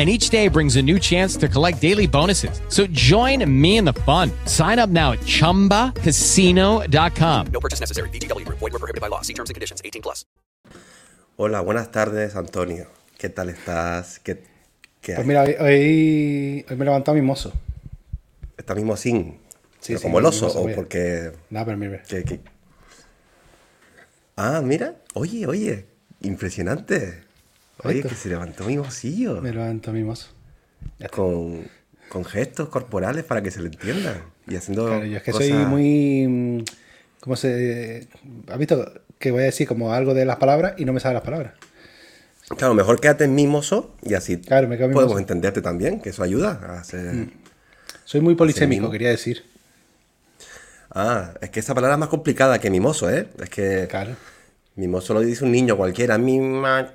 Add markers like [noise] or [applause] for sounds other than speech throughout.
And each day brings a new chance to collect daily bonuses. So join me in the fun. Sign up now at chumbacasino.com. No purchase necessary. VGW Group. Void were prohibited by law. See terms and conditions. 18 plus. Hola, buenas tardes, Antonio. ¿Qué tal estás? ¿Qué, qué Pues mira, hoy, hoy, hoy me he levantado mimoso. ¿Estás mismo sin? Sí, ¿Pero sí, como el oso mimoso, o porque... Nada, pero mira. que- que- Ah, mira. Oye, oye. Impresionante. Oye, que se levantó mimosillo. Me levanto mimoso. Con, con gestos corporales para que se le entiendan. Y haciendo Claro, yo es que cosas- soy muy. mm, ¿Cómo se.? ¿Has visto que voy a decir como algo de las palabras y no me salen las palabras? Claro, mejor quédate en mimoso y así Claro, me podemos mimoso. entenderte también, que eso ayuda a hacer... Soy muy polisémico, quería decir. Ah, es que esa palabra es más complicada que mimoso, ¿eh? Es que Claro. Mimoso lo dice un niño cualquiera, mima,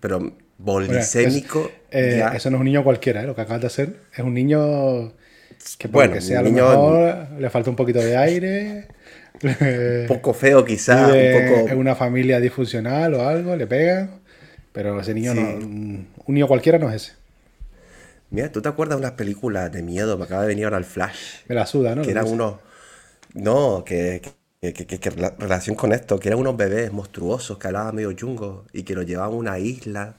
pero Bueno, polisémico es- eh, Eso no es un niño cualquiera, ¿eh? lo que acabas de hacer. Es un niño que, Bueno, lo que sea, a lo niño- mejor le falta un poquito de aire. [laughs] un poco feo quizá, vive un poco... en una familia disfuncional o algo, le pegan. Pero ese niño Sí. no. Un niño cualquiera no es ese. Mira, ¿tú te acuerdas de unas películas de miedo? Me acaba de venir ahora el flash. Me la suda, ¿no? que eran unos... No, que, que, que- que- que rela- relación con esto, que eran unos bebés monstruosos que hablaban medio chungo y que los llevaban a una isla.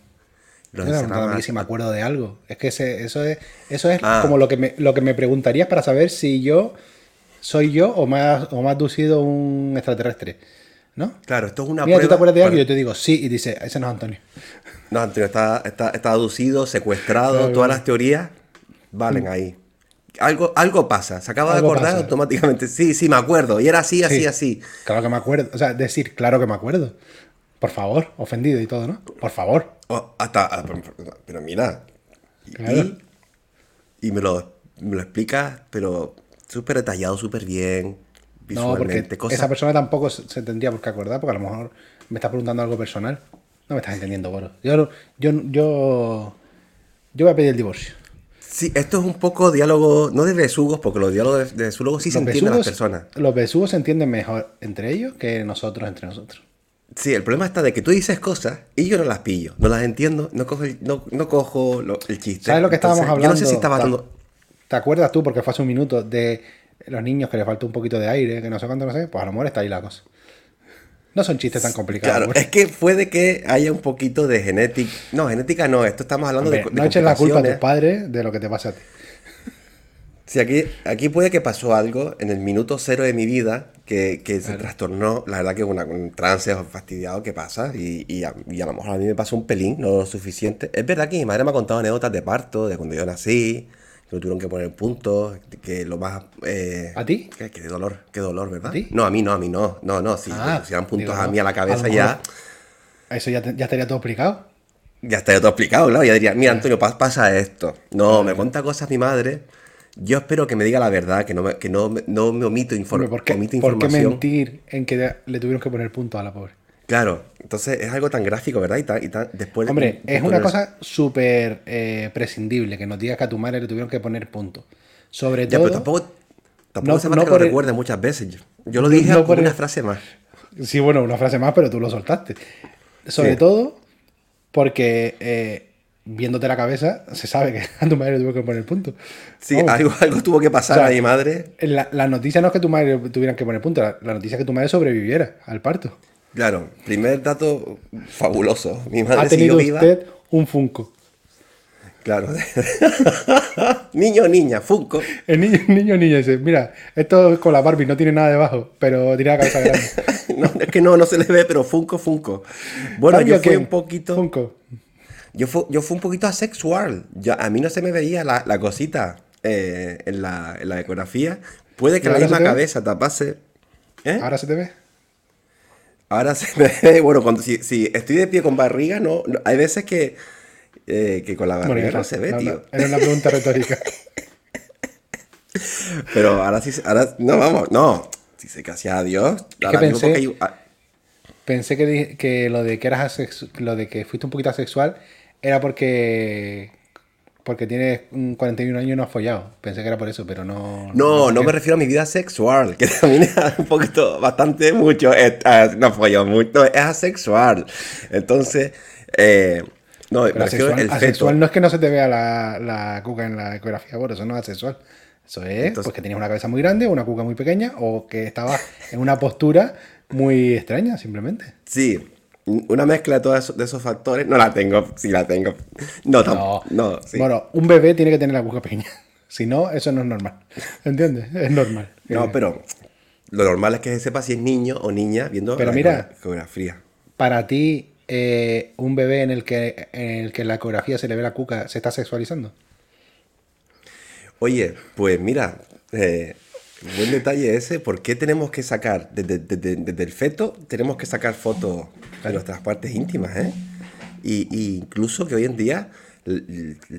Los no, si me acuerdo de algo. Es que ese- eso es, eso es Ah. como lo que, me, lo que me preguntarías para saber si yo soy yo o me ha, o abducido un extraterrestre. ¿No? Claro, esto es una Mira, ¿tú prueba te acuerdas de algo? Y yo te digo, sí, y dice, ese no es Antonio. No, Antonio, está, está, está aducido, secuestrado, todas las teorías valen ahí. Algo, algo pasa, se acaba de acordar pasa. automáticamente. Sí, sí, me acuerdo. Y era así, así, Sí. así. Claro que me acuerdo. O sea, decir, claro que me acuerdo. Por favor, ofendido y todo, ¿no? Por favor. Oh, hasta, ah, pero, mira. y- Claro. Y, y me, lo, me lo explicas, pero súper detallado, súper bien. No, porque cosas. esa persona tampoco se tendría por qué acordar, porque a lo mejor me está preguntando algo personal. No me estás entendiendo, Boro. Yo, yo, yo, yo voy a pedir el divorcio. Sí, esto es un poco diálogo, no de besugos, porque los diálogos de, besugos sí se entienden las personas. Los besugos se entienden mejor entre ellos que nosotros entre nosotros. Sí, el problema está de que tú dices cosas y yo no las pillo, no las entiendo, no cojo el, no, no cojo lo- el chiste. ¿Sabes lo que estábamos Entonces, hablando? Yo no sé si estabas ¿Te- dando... ¿Te acuerdas tú, porque fue hace un minuto, de los niños que les falta un poquito de aire, que no sé cuánto, no sé? Pues a lo mejor está ahí la cosa. No son chistes tan complicados. Claro, Boro. es que puede que haya un poquito de genética. No, genética no, esto estamos hablando Hombre, de, de no eches la culpa a tus complicaciones. padres de lo que te pasa a ti. [laughs] Sí, aquí, aquí puede que pasó algo en el minuto cero de mi vida que, que se trastornó. La verdad que una, un trance fastidiado que pasa y, y a, y a lo mejor a mí me pasó un pelín, no lo suficiente. Es verdad que mi madre me ha contado anécdotas de parto, de cuando yo nací, que me tuvieron que poner puntos, que lo más... eh, ¿A ti? Que, que de dolor, qué dolor, ¿verdad? ¿A ti? No, a mí no, a mí no. No, no, si Ah, pusieran puntos digo, a mí a la cabeza ya... Eso ya, te- ya estaría todo explicado. Ya estaría todo explicado, claro. Ya diría, mira, Antonio, pa- pasa esto. No, me cuenta cosas mi madre. Yo espero que me diga la verdad, que no me, que no, no me omito, infor- Hombre, ¿por, qué, omito por qué información. mentir en que le tuvieron que poner punto a la pobre? Claro, entonces es algo tan gráfico, ¿verdad? Y tan, y tan- después de- Hombre, es una cosa súper eh, prescindible que nos digas que a tu madre le tuvieron que poner punto. Sobre Ya, todo. pero tampoco, tampoco no- falta no que el- recuerde muchas veces. Yo, yo lo dije no con por una el- frase más. Sí, bueno, una frase más, pero tú lo soltaste. Sobre Sí. todo porque eh, viéndote la cabeza, se sabe que a tu madre le tuvo que poner punto. Sí, algo, algo tuvo que pasar O sea, a mi madre. La, la noticia no es que tu madre tuvieran que poner punto, la, la noticia es que tu madre sobreviviera al parto. Claro, primer dato fabuloso. Mi madre Ha tenido viva. usted un Funko. Claro. [laughs] Niño o niña, Funko. El niño, [laughs] niño niña dice, mira, esto es con la Barbie, no tiene nada debajo, pero tiene la cabeza grande. [laughs] No, es que no, no se le ve, pero Funko, Funko. Bueno, yo fui un poquito. Funko. Yo fui, yo fui un poquito asexual. Yo, a mí no se me veía la, la cosita eh, en, la, en la ecografía. Puede que ¿Y la misma cabeza tapase. ¿Eh? ¿Ahora se te ve? Ahora se me [laughs] ve, bueno, cuando, si, si estoy de pie con barriga, no, no- hay veces que, eh, que con la barriga Bueno, no se ve, no, tío. no, Era una pregunta retórica. [laughs] Pero ahora sí, ahora, no, vamos, no. Si se gracias a Dios. que ahora mismo pensé- porque hay- ah, Pensé que, que lo de que eras lo de que fuiste un poquito asexual era porque porque tienes un 41 años y no has follado. Pensé que era por eso, pero no. No, no me refiero a mi vida sexual, que [laughs] también es un poquito, bastante mucho, es, ah, no follo mucho, es asexual. Entonces, eh, no, me Pero refiero asexual, feto. no es que no se te vea la, la cuca en la ecografía, bueno, eso no es asexual. Eso es Entonces- pues que tenías una cabeza muy grande, una cuca muy pequeña, o que estabas en una postura muy extraña, simplemente. Sí, una mezcla de todos esos, de esos factores, no la tengo, sí la tengo. No, No, no, sí. Bueno, un bebé tiene que tener la cuca pequeña. [laughs] Si no, eso no es normal. ¿Entiendes? Es normal. No, Eh, pero lo normal es que se sepa si es niño o niña viendo Pero la mira. ecografía. Para ti, eh, un bebé en el que en el que la ecografía se le ve la cuca, ¿se está sexualizando? Oye, pues mira, eh, buen detalle ese. ¿Por qué tenemos que sacar, desde, desde- desde el feto, tenemos que sacar fotos de nuestras partes íntimas, eh? Y, y incluso que hoy en día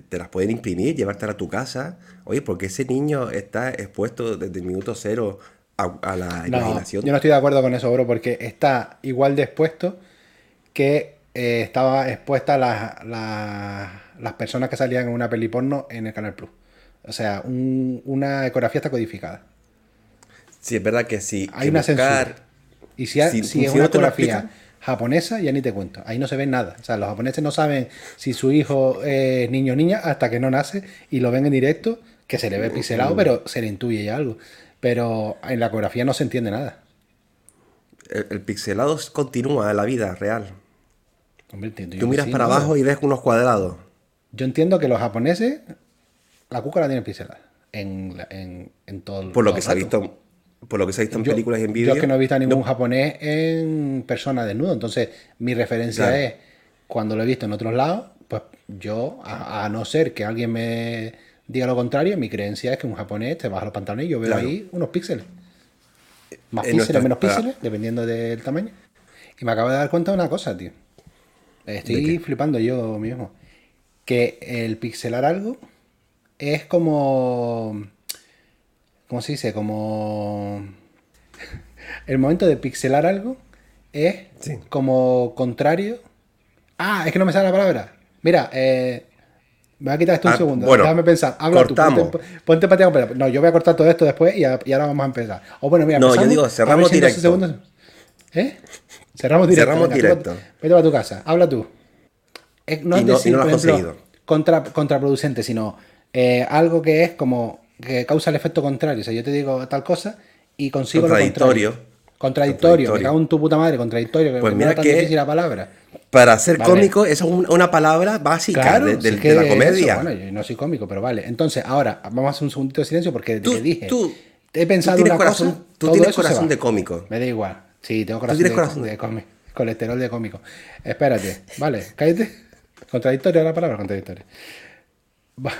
te las pueden imprimir, llevártelas a tu casa. Oye, porque ese niño está expuesto desde el minuto cero a, a la No, imaginación. yo no estoy de acuerdo con eso, bro, porque está igual de expuesto que eh, estaba expuesta las, las, las personas que salían en una peli porno en el Canal Plus. O sea, un- una ecografía está codificada. Sí, es verdad que sí. Hay que una buscar- censura. Y si, ha- si- si si es no una explican- japonesa, ya ni te cuento. Ahí no se ve nada. O sea, los japoneses no saben si su hijo es niño o niña hasta que no nace y lo ven en directo, que se le ve pixelado, pero se le intuye ya algo. Pero en la ecografía no se entiende nada. El, el pixelado continúa en la vida real. Hombre, entiendo yo Tú miras sí, para ¿no? abajo y ves unos cuadrados. Yo entiendo que los japoneses, la cuca la tienen pixelada. En, en, en todo el Por lo que se ha visto, por lo que se ha visto en Yo- películas y en Yo vídeos. es que no he visto a ningún japonés en persona desnudo. Entonces, mi referencia Claro. es, cuando lo he visto en otros lados, pues yo, a, a no ser que alguien me diga lo contrario, mi creencia es que un japonés te baja los pantalones y yo veo Claro. ahí unos píxeles. Más En píxeles, nuestra- menos píxeles, dependiendo del tamaño. Y me acabo de dar cuenta de una cosa, tío. Estoy flipando yo mismo. Que el pixelar algo es como. ¿Cómo se dice? Como. El momento de pixelar algo es Sí. como contrario. Ah, es que no me sale la palabra. Mira, eh, me voy a quitar esto un Ah, segundo. bueno, Déjame pensar. Habla cortamos. tú. Ponte, ponte pero- No, yo voy a cortar todo esto después y, a- y ahora vamos a empezar. O bueno, mira, No, yo digo, a cerramos si en 12 directo. segundos- ¿Eh? Cerramos directo. Cerramos venga, directo. Vete, vete para tu casa. Habla tú. Eh, no Y es no- y decir, no lo has ejemplo, conseguido. contra, contraproducente, sino eh, algo que es como que causa el efecto contrario. O sea, yo te digo tal cosa y consigo lo Contradictorio. contrario. Contradictorio, me Contradictorio. cago en tu puta madre, contradictorio, que Pues mira tan que- difícil la palabra. Para ser Vale. cómico, esa es un- una palabra básica Claro, de, de- de la eso, comedia. bueno, yo no soy cómico, pero vale. Entonces, ahora vamos a hacer un segundito de silencio porque Tú- que dije, tú- he pensado tú tienes una corazón- cosa, tú tienes eso corazón de cómico. Me da igual. Sí, tengo corazón, de, corazón de cómico. Colesterol de cómico. Espérate, vale, cállate. Contradictoria la palabra, contradictoria.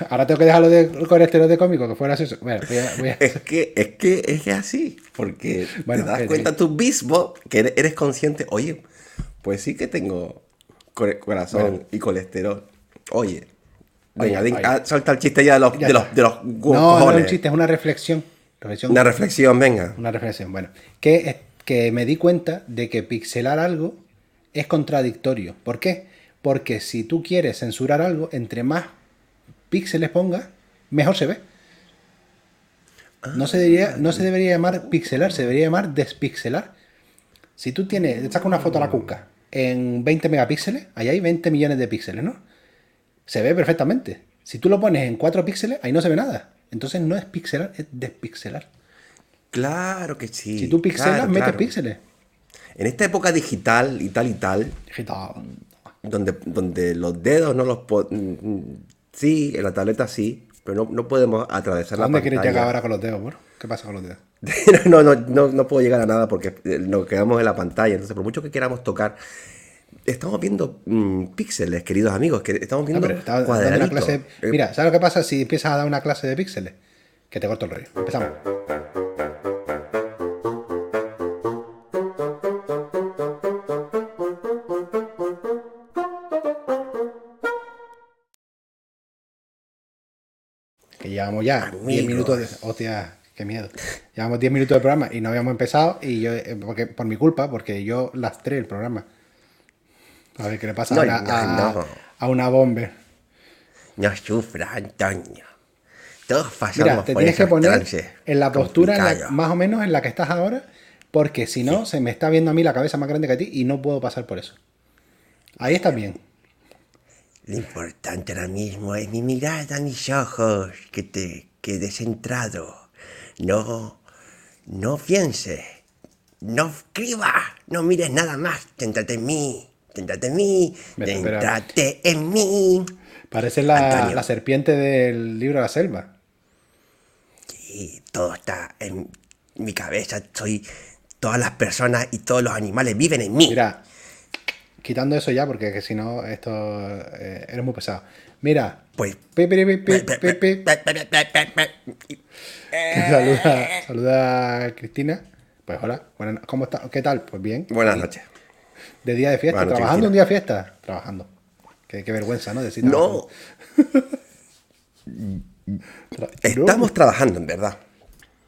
Ahora tengo que dejarlo de colesterol de cómico, que fuera eso. Bueno, voy a- voy a- Es que, es que es que así, porque Bueno, te das eh, cuenta eh. tú mismo que eres, consciente, oye, pues sí que tengo corazón y colesterol. Oye, venga, Oye, oye. ah, solta el chiste ya de los, Ya de los, de los No, no es un chiste, es una reflexión. reflexión Una reflexión, venga. Una reflexión, bueno. Que, es- que me di cuenta de que pixelar algo es contradictorio. ¿Por qué? Porque si tú quieres censurar algo, entre más píxeles pongas, mejor se ve. No se, debería, no se debería llamar pixelar, se debería llamar despixelar. Si tú tienes, sacas una foto a la cuca en 20 megapíxeles, ahí hay 20 millones de píxeles, ¿no? Se ve perfectamente. Si tú lo pones en 4 píxeles, ahí no se ve nada. Entonces no es pixelar, es despixelar. Claro que sí. Si tú pixelas, claro, metes claro. píxeles. En esta época digital y tal y tal, Digital. donde, donde los dedos no los... Sí, en la tableta sí, pero no, no podemos atravesar ¿A la dónde pantalla. quieres llegar ahora con los dedos, bro? ¿Qué pasa con los dedos? [laughs] no, no, no, no puedo llegar a nada porque eh, nos quedamos en la pantalla. Entonces, por mucho que queramos tocar, estamos viendo mm, píxeles, queridos amigos, que estamos viendo está una clase. Eh, Mira, ¿sabes lo que pasa si empiezas a dar una clase de píxeles? Que te corto el rollo. Empezamos. Llevamos ya 10 Amigos. minutos de. Hostia, qué miedo. Llevamos 10 minutos de programa y no habíamos empezado. Y yo, eh, porque, por mi culpa, porque yo lastré el programa. A ver qué le pasa No, a, una, no, a- no. a una bomber. No sufra, Antonio. Todos pasamos Mira, te por tienes que poner en la postura en la- complicados. más o menos en la que estás ahora, porque si no, se me está viendo a mí la cabeza más grande que a ti y no puedo pasar por eso. Ahí estás bien. Lo importante ahora mismo es mi mirada, mis ojos, que te quedes centrado. No, no pienses, no escribas, no mires nada más. Céntrate en mí, céntrate en mí, céntrate en mí. Parece la, la serpiente del libro de la selva. Y todo está en mi cabeza. Soy todas las personas y todos los animales viven en mí. Mira, quitando eso ya, porque que si no, esto eh, eres muy pesado. Mira, Pues. saluda, saluda a Cristina. Pues hola, buenas- ¿cómo está? ¿Qué tal? Pues bien. Buenas noches. De día de fiesta, noches, trabajando un Cristina. día de fiesta, trabajando. Qué, qué vergüenza, ¿no? Decir No, estamos trabajando en verdad.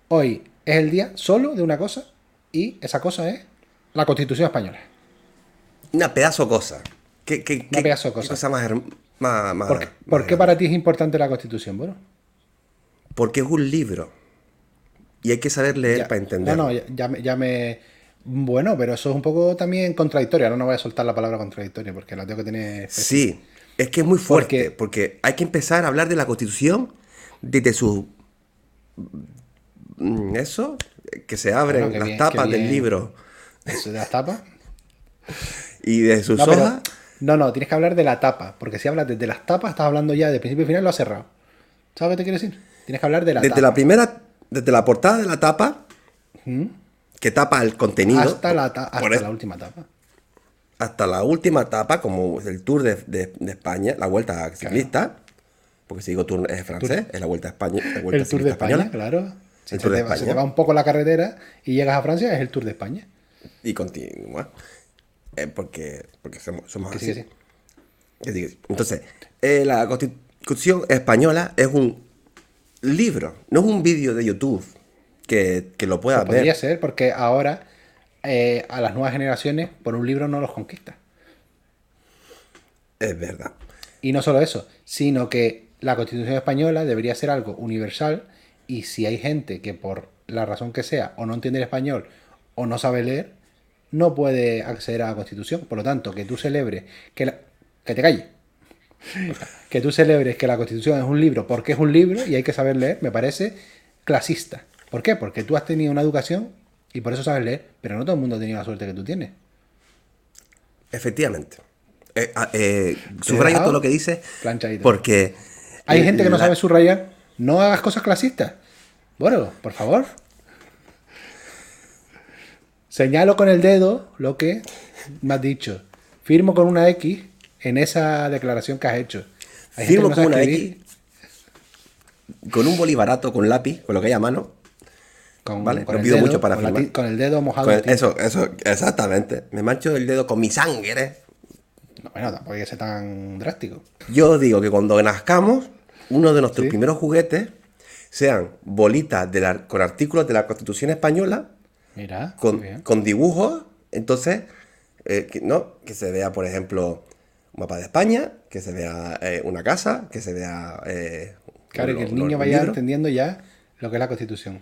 Hoy es el día solo de una cosa y esa cosa es la Constitución española. Una pedazo cosa. ¿Qué, qué, Una qué- pedazo cosa. cosa más, más, más- ¿Por qué, más por qué para ti es importante la Constitución? Bueno, Porque es un libro. Y hay que saber leer ya- para entender. No, no, ya, ya me- ya me. Bueno, pero eso es un poco también contradictorio. Ahora no voy a soltar la palabra contradictorio porque la tengo que tener. Sí, es que es muy fuerte. Porque- Porque hay que empezar a hablar de la Constitución desde su. mm, Eso, que se abren Bueno, las bien, tapas del libro Eso de las tapas. [laughs] y de sus No, pero- hojas. no, no, tienes que hablar de la tapa. Porque si hablas desde las tapas, estás hablando ya de principio y final, lo has cerrado. ¿Sabes qué te quiero decir? Tienes que hablar de la Desde tapa. la primera, desde la portada de la tapa, que tapa el contenido. hasta la, ta- hasta la última tapa. hasta la última etapa, como el Tour de, de- de España, la Vuelta Ciclista, porque si digo Tour es francés, es la Vuelta a España, la Vuelta El Tour de España, Española, claro. Si El se Tour de te va- se te España. va un poco la carretera y llegas a Francia, es el Tour de España. y continúa, eh, porque, porque somos, somos así. sí, sí. Entonces, eh, la Constitución Española es un libro, no es un vídeo de YouTube que, que lo puedas Pues podría ver. ser, porque ahora eh, a las nuevas generaciones por un libro no los conquista. Es verdad. Y no solo eso, sino que la Constitución española debería ser algo universal y si hay gente que por la razón que sea o no entiende el español o no sabe leer, no puede acceder a la Constitución. Por lo tanto, que tú celebres que la... que te calles. Que tú celebres que la Constitución es un libro porque es un libro y hay que saber leer, me parece clasista. ¿Por qué? Porque tú has tenido una educación y por eso sabes leer, pero no todo el mundo ha tenido la suerte que tú tienes. Efectivamente. Eh, ah, eh, subrayo todo lo que dices porque... Hay gente que no la- sabe subrayar. No hagas cosas clasistas. Bueno, por favor. Señalo con el dedo lo que me has dicho. Firmo con una X en esa declaración que has hecho. Hay Firmo no con una X, con un bolivarato, con lápiz, con lo que hay a mano. Con, Vale, con no el pido dedo, mucho para con, firmar. con el dedo mojado. Con el- eso, eso, exactamente. Me mancho el dedo con mi sangre. No, bueno, tampoco hay que ser tan drástico. Yo digo que cuando nazcamos, uno de nuestros Sí. primeros juguetes sean bolitas de la- con artículos de la Constitución Española, Mira, con, dibujos, entonces, eh, que, ¿no? que se vea, por ejemplo, un mapa de España, que se vea eh, una casa, que se vea... eh, Claro, y que el niño vaya entendiendo ya lo que es la Constitución.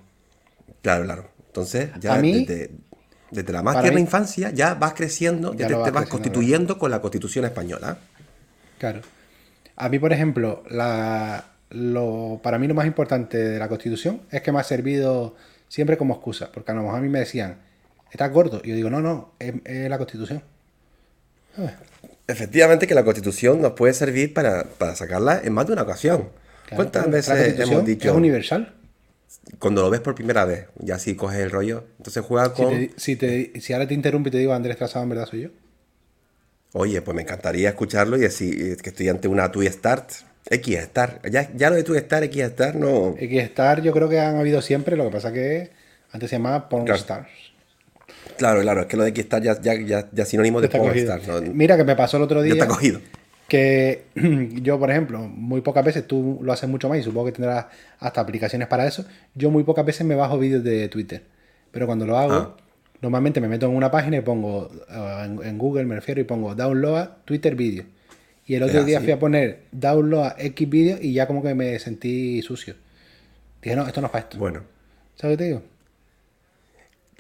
Claro, claro. Entonces, ya mí- desde, desde la más tierna infancia, ya vas creciendo, Ya ya te, vas constituyendo con la Constitución Española. Claro. A mí, por ejemplo, la, lo, para mí lo más importante de la Constitución es que me ha servido siempre como excusa, porque a lo mejor a mí me decían, ¿estás gordo? Y yo digo, no, no, es, es la Constitución. Efectivamente que la Constitución nos puede servir para, para sacarla en más de una ocasión. Claro, ¿Cuántas claro, la veces hemos dicho, Es universal. cuando lo ves por primera vez, ya si coges el rollo, entonces juega Si, con... te- si, te- si ahora te interrumpo y te digo Andrés Trazado, en verdad soy yo. Oye, pues me encantaría escucharlo y decir eh, que estoy ante una TUI Start, X Star. Ya, ya lo de TUI Star, X Star, no... X-Star yo creo que han habido siempre, lo que pasa que antes se llamaba Porn Claro. Stars. Claro, claro, es que lo de X Star ya, ya, ya, ya sinónimo de Está porn cogido. star, ¿no? Mira que me pasó el otro Ya día. está cogido. que [clears throat] yo, por ejemplo, muy pocas veces, tú lo haces mucho más y supongo que tendrás hasta aplicaciones para eso. Yo muy pocas veces me bajo vídeos de Twitter. Pero cuando lo hago, Ah. normalmente me meto en una página y pongo, eh, en, en Google me refiero, y pongo download Twitter vídeo. Y el otro ¿Es día así? fui a poner download X vídeo y ya como que me sentí sucio. Dije, no, esto no es para esto. Bueno, ¿Sabes lo que te digo?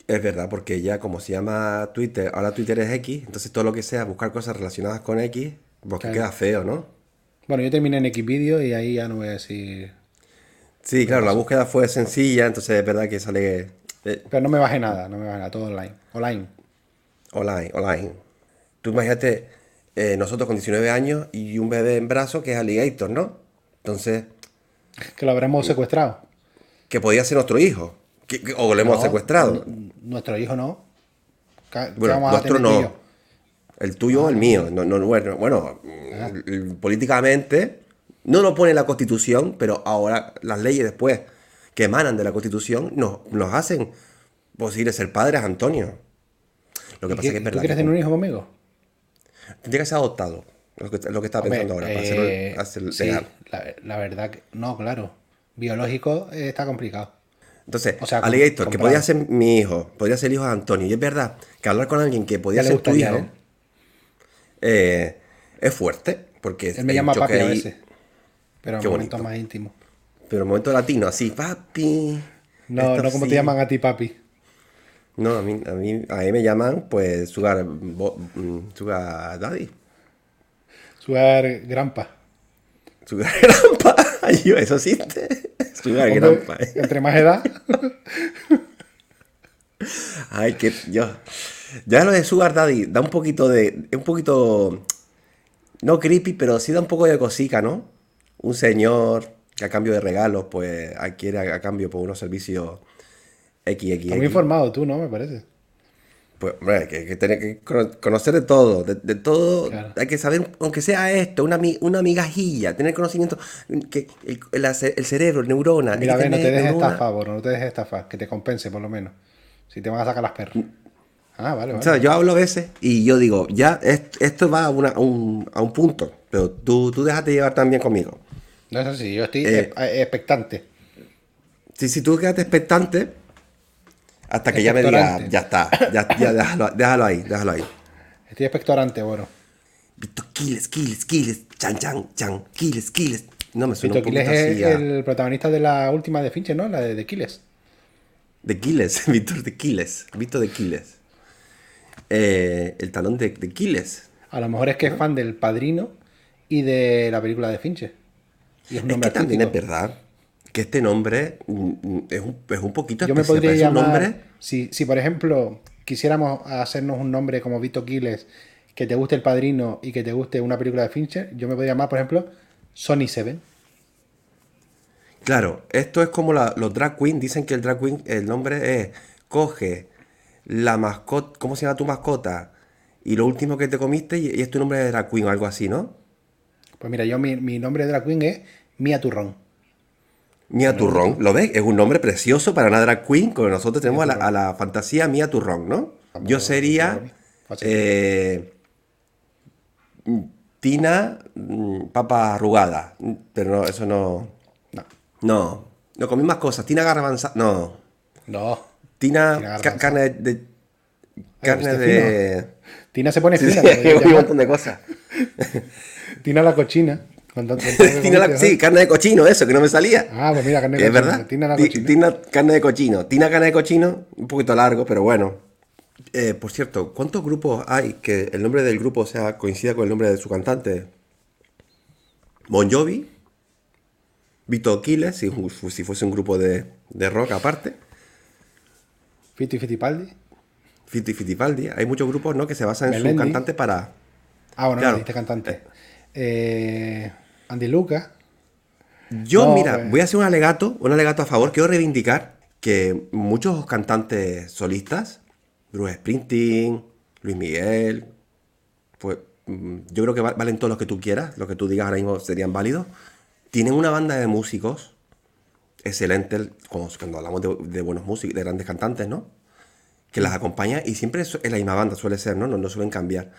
es verdad, porque ya como se llama Twitter, ahora Twitter es X, entonces todo lo que sea buscar cosas relacionadas con X, pues que Claro. queda feo, ¿no? Bueno, yo terminé en X vídeo y ahí ya no voy a decir... Sí, claro, la búsqueda fue sencilla, entonces es verdad que sale eh, Pero no me bajé nada, no me bajé nada, todo online. Online. online, online. Tú imagínate, eh, nosotros con 19 años y un bebé en brazo que es Alligator, ¿no? Entonces, Que lo habremos secuestrado. que podía ser nuestro hijo, que- que- o lo hemos No, secuestrado. Nuestro hijo no. ¿Qué qué Bueno, nuestro tú no. El tuyo o el mío. No, no, bueno, bueno, mm, políticamente no lo pone la Constitución, pero ahora las leyes después que emanan de la Constitución nos, nos hacen posible ser padres, Antonio. Lo que ¿Y pasa qué- es que es ¿Tú verdad. quieres que tener un hijo conmigo? Tendría que ser adoptado. Lo que, lo que estaba Hombre, pensando ahora, para eh, hacerlo, hacer sí, legal. la, la verdad que... No, claro. Biológico eh, está complicado. Entonces, o sea, Alligator, que comprado. podía ser mi hijo, podría ser el hijo de Antonio. Y es verdad que hablar con alguien que podía ser tu hijo ¿eh? eh, es fuerte. Porque Él me llama papi a veces. Pero en momentos más íntimos. Pero en momento latino, así, papi. No, no como sí. te llaman a ti, papi. No, a mí, a mí, a mí me llaman, pues, Sugar, bo- mm, sugar Daddy. Sugar Grampa. Sugar [laughs] Grampa. Eso existe. Sugar Hombre, Grampa. eh. Entre más edad. Ay, que yo. Ya lo de Sugar Daddy da un poquito de. Un poquito. No creepy, pero sí da un poco de cosica, ¿no? Un señor que a cambio de regalos, pues adquiere a, a cambio por unos servicios Estás muy informado tú, ¿no? Me parece. Pues, hombre, que, que tener que cono- conocer de todo, de, de todo, Claro. hay que saber, aunque sea esto, una, una migajilla, tener conocimiento, que el, el, el cerebro, neurona. Mira, ve, no te dejes neurona. estafar, bro, no te dejes estafar, que te compense por lo menos. Si te van a sacar las perras. Ah, vale, O vale. sea, yo hablo a veces y yo digo, ya, est- esto va a, una- a un, a un punto, pero tú, tú déjate llevar también conmigo. No es así, yo estoy Eh, eh, expectante. Si, si tú quedaste expectante, hasta que ya me diga, ya está, ya, ya [coughs] déjalo, déjalo ahí, déjalo ahí. Estoy expectorante, bueno. Vito Quiles, Quiles, Quiles, chan, chan, chan, Quiles, Quiles. No me suena Vito un Quiles es así a- el protagonista de la última de Fincher, ¿no? La de, de Quiles. De Quiles, [laughs] Víctor de Quiles. Víctor de Quiles. Eh, el talón de, de Quiles. A lo mejor es que es fan del Padrino y de la película de Fincher. Y es un Es nombre que también es verdad que este nombre mm, mm, es un, es un poquito Yo me podría llamar. nombre. Si, si, por ejemplo, quisiéramos hacernos un nombre como Vito Quiles, que te guste el padrino y que te guste una película de Fincher, yo me podría llamar, por ejemplo, Sony Seven. Claro, esto es como la- los drag queen. Dicen que el drag queen, el nombre es coge la mascota, ¿cómo se llama tu mascota? Y lo último que te comiste y, y es tu nombre de drag queen o algo así, ¿no? Pues mira, yo mi, mi nombre de drag queen es Mia Turrón. Mía Turrón, ¿lo ves? Es un nombre precioso para una drag queen, como nosotros tenemos a la, a la fantasía Mía Turrón, ¿no? Yo sería eh, Tina mm, Papa Arrugada, pero no, eso no, No. no, no comí más cosas, Tina Garbanza, no, No. Tina, Tina ca- carne de, carne de, Tina se pone Sí, fina. sí, podría [laughs] un montón de cosas. Tina la cochina. [laughs] Tina la- sí, carne de cochino, eso, que no me salía. Ah, pues mira, carne de Es cochino. verdad. Tina la. Tina carne de cochino. Tina carne de cochino, un poquito largo, pero bueno. Eh, por cierto, ¿cuántos grupos hay que el nombre del grupo sea coincida con el nombre de su cantante? Bon Jovi, Vito Quiles, si, si fuese un grupo de, de rock aparte, Fito y Fittipaldi. Fito y Fittipaldi. Hay muchos grupos ¿no? que se basan en su cantante para... Ah, bueno, Claro. no dijiste cantante. Eh, Andy Lucas. Yo, No, mira, pues. voy a hacer un alegato, un alegato a favor. Quiero reivindicar que muchos cantantes solistas, Bruce Springsteen, Luis Miguel, pues mm, yo creo que va- valen todos los que tú quieras, los que tú digas ahora mismo serían válidos. Tienen una banda de músicos excelentes, como cuando hablamos de, de buenos músicos, de grandes cantantes, ¿no? Que las acompaña y siempre es es la misma banda, suele ser, ¿no? No, no suelen cambiar.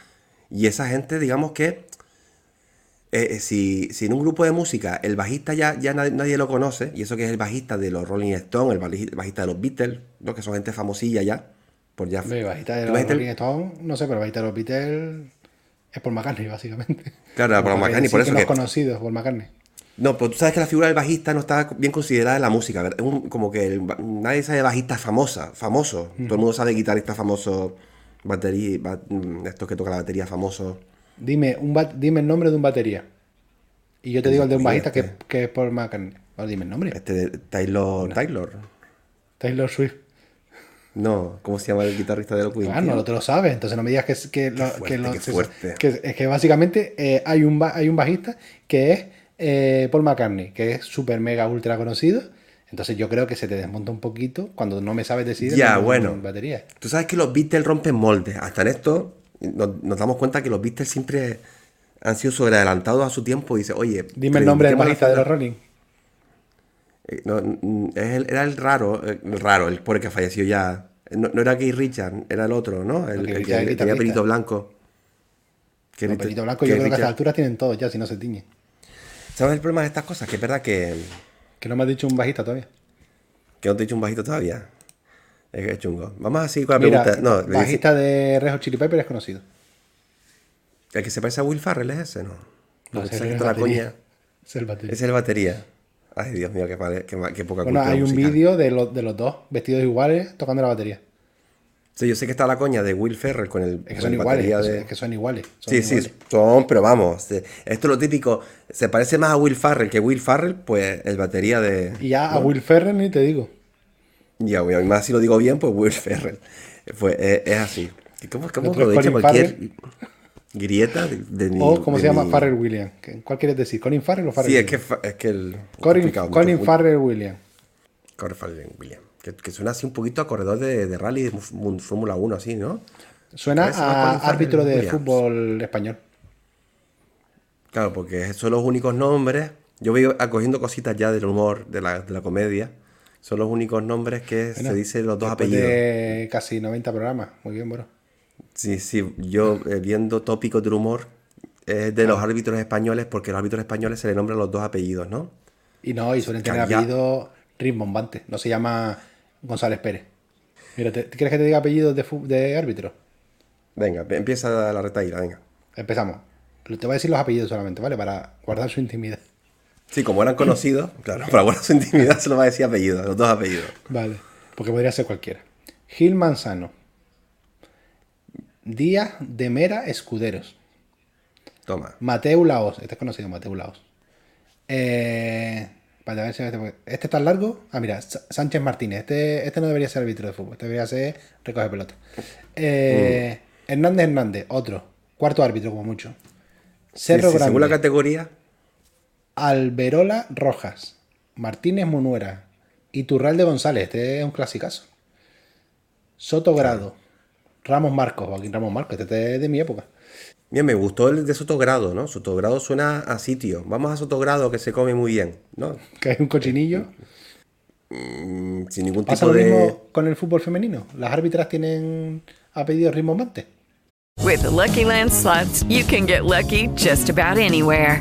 Y esa gente, digamos que eh, eh, si, si en un grupo de música el bajista ya, ya nadie, nadie lo conoce, y eso que es el bajista de los Rolling Stones, el baji- el bajista de los Beatles, ¿no? que son gente famosilla ya, por ya. Hombre, bajista de el los bajista- Rolling Stones, no sé, pero bajista de los Beatles es Paul McCartney, básicamente. Claro, Paul Porque McCartney, por que eso los que- conocidos, Paul McCartney. No, pero tú sabes que la figura del bajista no está bien considerada en la música. ¿verdad? Es un- como que el nadie sabe de bajistas famosa, famosos. Todo el mundo sabe de guitarristas famosos, batería, ba- mm, estos que tocan la batería famosos. Dime, un dime el nombre de un batería. Y yo te digo el de un bajista que, este. que es Paul McCartney. Dime el nombre. Este de Taylor, Taylor. Taylor Swift. No, ¿cómo se llama el guitarrista de los Queen? Ah, no lo te lo sabes, entonces no me digas que, es- que, lo- fuerte, que lo- qué se- fuerte. que- es que básicamente eh, hay, un, hay un bajista que es eh, Paul McCartney, que es súper mega ultra conocido. Entonces yo creo que se te desmonta un poquito cuando no me sabes decir Ya, bueno. batería. Tú sabes que los Beatles rompen moldes. Hasta en esto nos, nos damos cuenta que los Beatles siempre han sido sobreadelantados a su tiempo. Y dice, oye, Dime el nombre del bajista de los Rolling. Eh, no, el- era el raro, eh, el raro, el pobre que falleció ya. No, no era Keith Richard, era el otro, ¿no? El, el que tenía pelito blanco. Que No, pelito blanco, que yo creo que a estas alturas tienen todos ya, si no se tiñe. ¿Sabes el problema de estas cosas? Que es verdad que, Que no me has dicho un bajista todavía. que no te he dicho un bajito todavía. Es chungo. Vamos a seguir con la Mira, pregunta. No, dice- bajista de Red Hot Chili Peppers es conocido. el que se parece a Will Farrell es ese, ¿no? No, es el la coña. Es el batería. Es el batería. Ay, Dios mío, qué, mal- qué, mal- qué poca Bueno, cultura hay un vídeo de, los- de los dos vestidos iguales tocando la batería. Sí, yo sé que está la coña de Will Ferrell con el, Es que son iguales. de- es que son iguales. son Sí, sí, son, pero vamos. Esto es lo típico. Se parece más a Will Farrell que Will Farrell, pues el batería de. Y ya a Will Ferrell ni te digo. Ya, güey, más si lo digo bien, pues Will Ferrell. Pues es, es así. ¿Y ¿Cómo, cómo Colin cualquier Farrell. grieta de, de O como de se llama Farrell Williams. ¿Qué- ¿Cuál quieres decir? ¿Colin Farrell o Farrell Sí, es que, es que el. Colin. Colin Farrell Williams. Colin Farrell William. Que, que suena así un poquito a corredor de, de rally de Fórmula 1, así, ¿no? Suena a Farrell árbitro de Williams. fútbol español. Claro, porque son los únicos nombres. Yo voy acogiendo cositas ya del humor, de la, de la comedia. Son los únicos nombres que se dicen los dos apellidos. De casi 90 programas. Muy bien, bueno. Sí, sí, yo eh, viendo tópicos del humor eh, de los árbitros españoles, porque a los árbitros españoles se le nombran los dos apellidos, ¿no? Y no, y suelen tener Calla. apellido rimbombante. No se llama González Pérez. Mira, ¿te, ¿quieres que te diga apellidos de, de árbitro? Venga, empieza la retaíla, venga. Empezamos. Te voy a decir los apellidos solamente, ¿vale? Para guardar su intimidad. Sí, como eran conocidos, [laughs] claro, para guardar su intimidad se lo va a decir apellidos, los dos apellidos. Vale. Porque podría ser cualquiera. Gil Manzano. Díaz de Mera Escuderos. Toma. Mateu Laos. Este es conocido, Mateu Laos. Eh, ver si este, este está largo. Ah, mira, Sánchez Martínez. Este, este no debería ser árbitro de fútbol. Este debería ser recoge pelota. Eh, Hernández Hernández, otro. Cuarto árbitro, como mucho. Sí, Cerro sí, según la Grande. categoría, Alberola Rojas. Martínez Munuera. Iturralde González. Este es un clasicazo. Soto Grado. Ramos Marcos. Joaquín Ramos Marcos. Este es de mi época. Bien, me gustó el de Sotogrado, ¿no? Sotogrado suena a sitio. Vamos a Sotogrado que se come muy bien, ¿no? [laughs] Que hay un cochinillo. Mm, sin ningún ¿Pasa tipo lo de... mismo con el fútbol femenino? ¿Las árbitras tienen apellidos rimbombantes? With the Lucky Land slots, you can get lucky just about anywhere.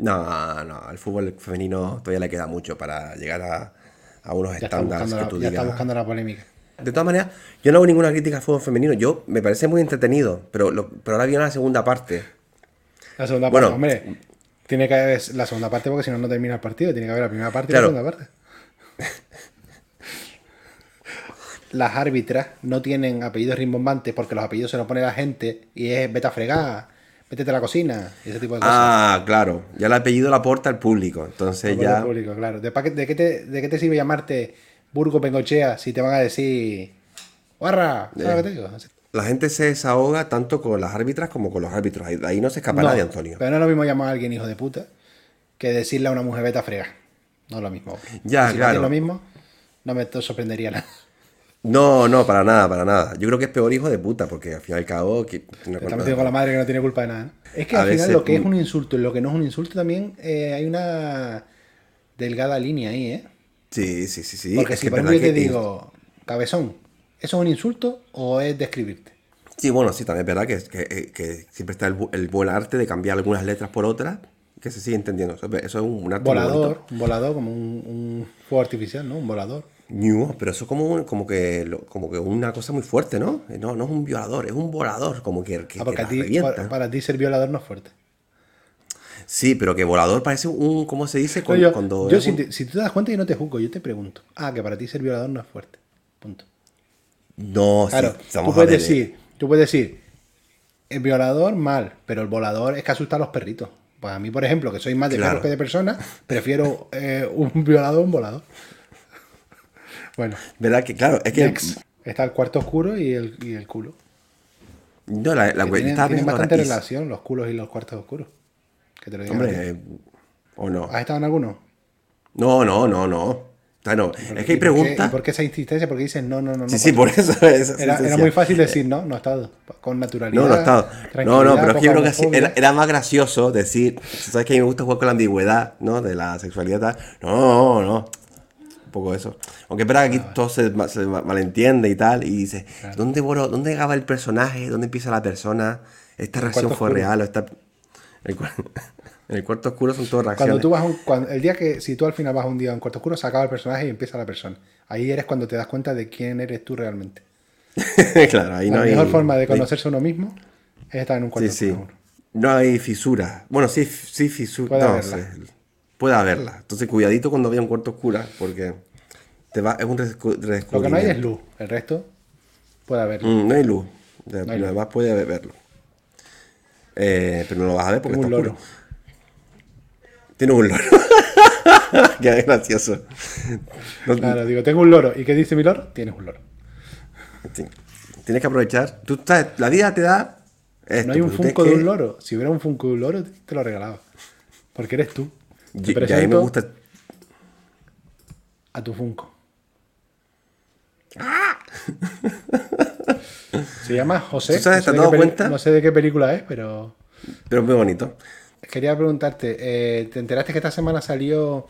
No, no, al fútbol femenino todavía le queda mucho para llegar a, a unos estándares que la, tú ya está digas. buscando la polémica. De todas maneras, yo no hago ninguna crítica al fútbol femenino. Yo me parece muy entretenido, pero, lo- pero ahora viene la segunda parte. La segunda Bueno. parte, hombre. Tiene que haber la segunda parte porque si no, no termina el partido. Tiene que haber la primera parte y la segunda parte. [laughs] Las árbitras no tienen apellidos rimbombantes porque los apellidos se los pone la gente y es vete a fregar, métete a la cocina y ese tipo de cosas. Ah, claro. Ya el apellido lo aporta el público. Entonces Por el ya. público, claro. ¿De, pa' qué- de qué te, ¿De qué te sirve llamarte Burgo Pengochea si te van a decir ¡Guarra! ¿Sabes lo que te digo? La gente se desahoga tanto con las árbitras como con los árbitros. Ahí, ahí no se escapa No, nadie, Antonio. Pero no es lo mismo llamar a alguien hijo de puta que decirle a una mujer vete a fregar. No es lo mismo. Ya, si claro. es lo mismo, no me sorprendería nada. No, no, para nada, para nada. Yo creo que es peor hijo de puta, porque al fin y al cabo. Que, no- Está metido con la madre que no tiene culpa de nada. Es que al final veces, lo que es un insulto y lo que no es un insulto también eh, hay una delgada línea ahí, ¿eh? Sí, sí, sí, sí. Porque es si que por ejemplo yo te digo, cabezón, ¿eso es un insulto o es describirte? Sí, bueno, sí, también es verdad que, que- que siempre está el, el buen arte de cambiar algunas letras por otras, que se sigue entendiendo. Eso, es- eso es un arte Volador, un volador como un, un fuego artificial, ¿no? Un volador. Pero eso es como, un- como, que, como que una cosa muy fuerte, ¿no? No, no es un violador, es un volador, como que, que, Ah, que a ti, para, para ti ser violador no es fuerte. Sí, pero que volador parece un, ¿cómo se dice? Cuando, yo, cuando yo es si, un- te, si tú te das cuenta, yo no te juzgo, yo te pregunto. Ah, que para ti ser violador no es fuerte. Punto. No, Claro, tú puedes decir, tú puedes decir, el violador mal, pero el volador es que asusta a los perritos. Pues a mí, por ejemplo, que soy más de Claro. perros que de personas, prefiero eh, un violador a un volador. Bueno, ¿Verdad que, claro, es que... next. está el cuarto oscuro y el, y el culo. No, la, la Que tienen, estaba tienen pensando bastante ahora, relación los culos y los cuartos oscuros. Que te lo digo. Hombre, eh, o no. ¿Has estado en alguno? No, no, no, no. Ah, no. Es que ¿Y hay preguntas. ¿Y por qué esa insistencia? Porque dices no, no, no. no Sí, sí, porque- por eso. Era, muy fácil decir no, no he estado. Con naturalidad. No, no he estado. No, no, pero es que yo creo que era, era más gracioso decir, sabes que a mí me gusta jugar con la ambigüedad, ¿no? De la sexualidad. No, no, no. Un poco eso. Aunque es verdad que aquí todo se, se ma- malentiende y tal. Y dice, ¿dónde, bueno, ¿dónde acaba el personaje? ¿Dónde empieza la persona? ¿Esta reacción fue oscuro. real o esta... El cu- [laughs] en el cuarto oscuro son todas Cuando reacciones. tú vas a un, cuando- el día que, si tú al final vas a un día en cuarto oscuro, se acaba el personaje y empieza la persona. Ahí eres cuando te das cuenta de quién eres tú realmente. [laughs] claro, ahí no la mejor forma de conocerse a uno mismo es estar en un cuarto sí. oscuro. No hay fisura. Bueno, sí, sí, fisura. Puede no, sé. Puede haberla. Entonces, cuidadito cuando vaya un cuarto oscuro, porque te va, es un redescu- Lo que no hay es redescubrimiento. luz. El resto puede haber. Mm, no hay luz. No hay luz. Además, puede verlo. Eh, pero no lo vas a ver porque Tengo está un oscuro. loro. Tienes un loro. [laughs] Qué gracioso. No- Claro, digo, tengo un loro. ¿Y qué dice mi loro? Tienes un loro. sí. Tienes que aprovechar. Tú estás, la vida te da. Esto, No hay un funko de que- un loro. Si hubiera un funko de un loro, te lo regalaba. Porque eres tú. Y- y a mí me gusta. a tu funko. [laughs] Se llama José. ¿Tú sabes, no sé te has de dado cuenta? No sé de qué película es, pero Pero es muy bonito. quería preguntarte, eh, ¿te enteraste que esta semana salió